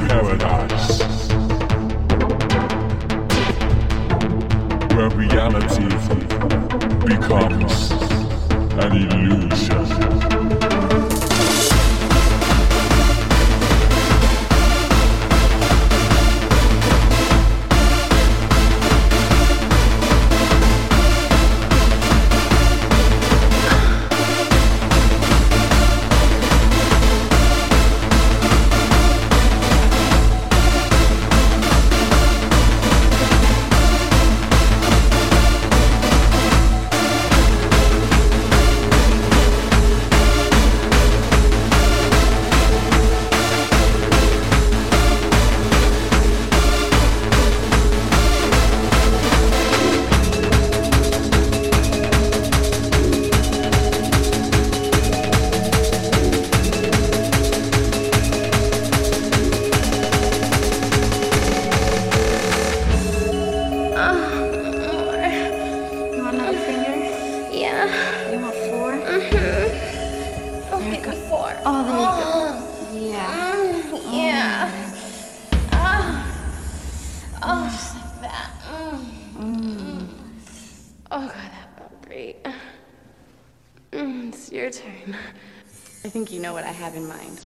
paradise where reality becomes an illusion. Mind.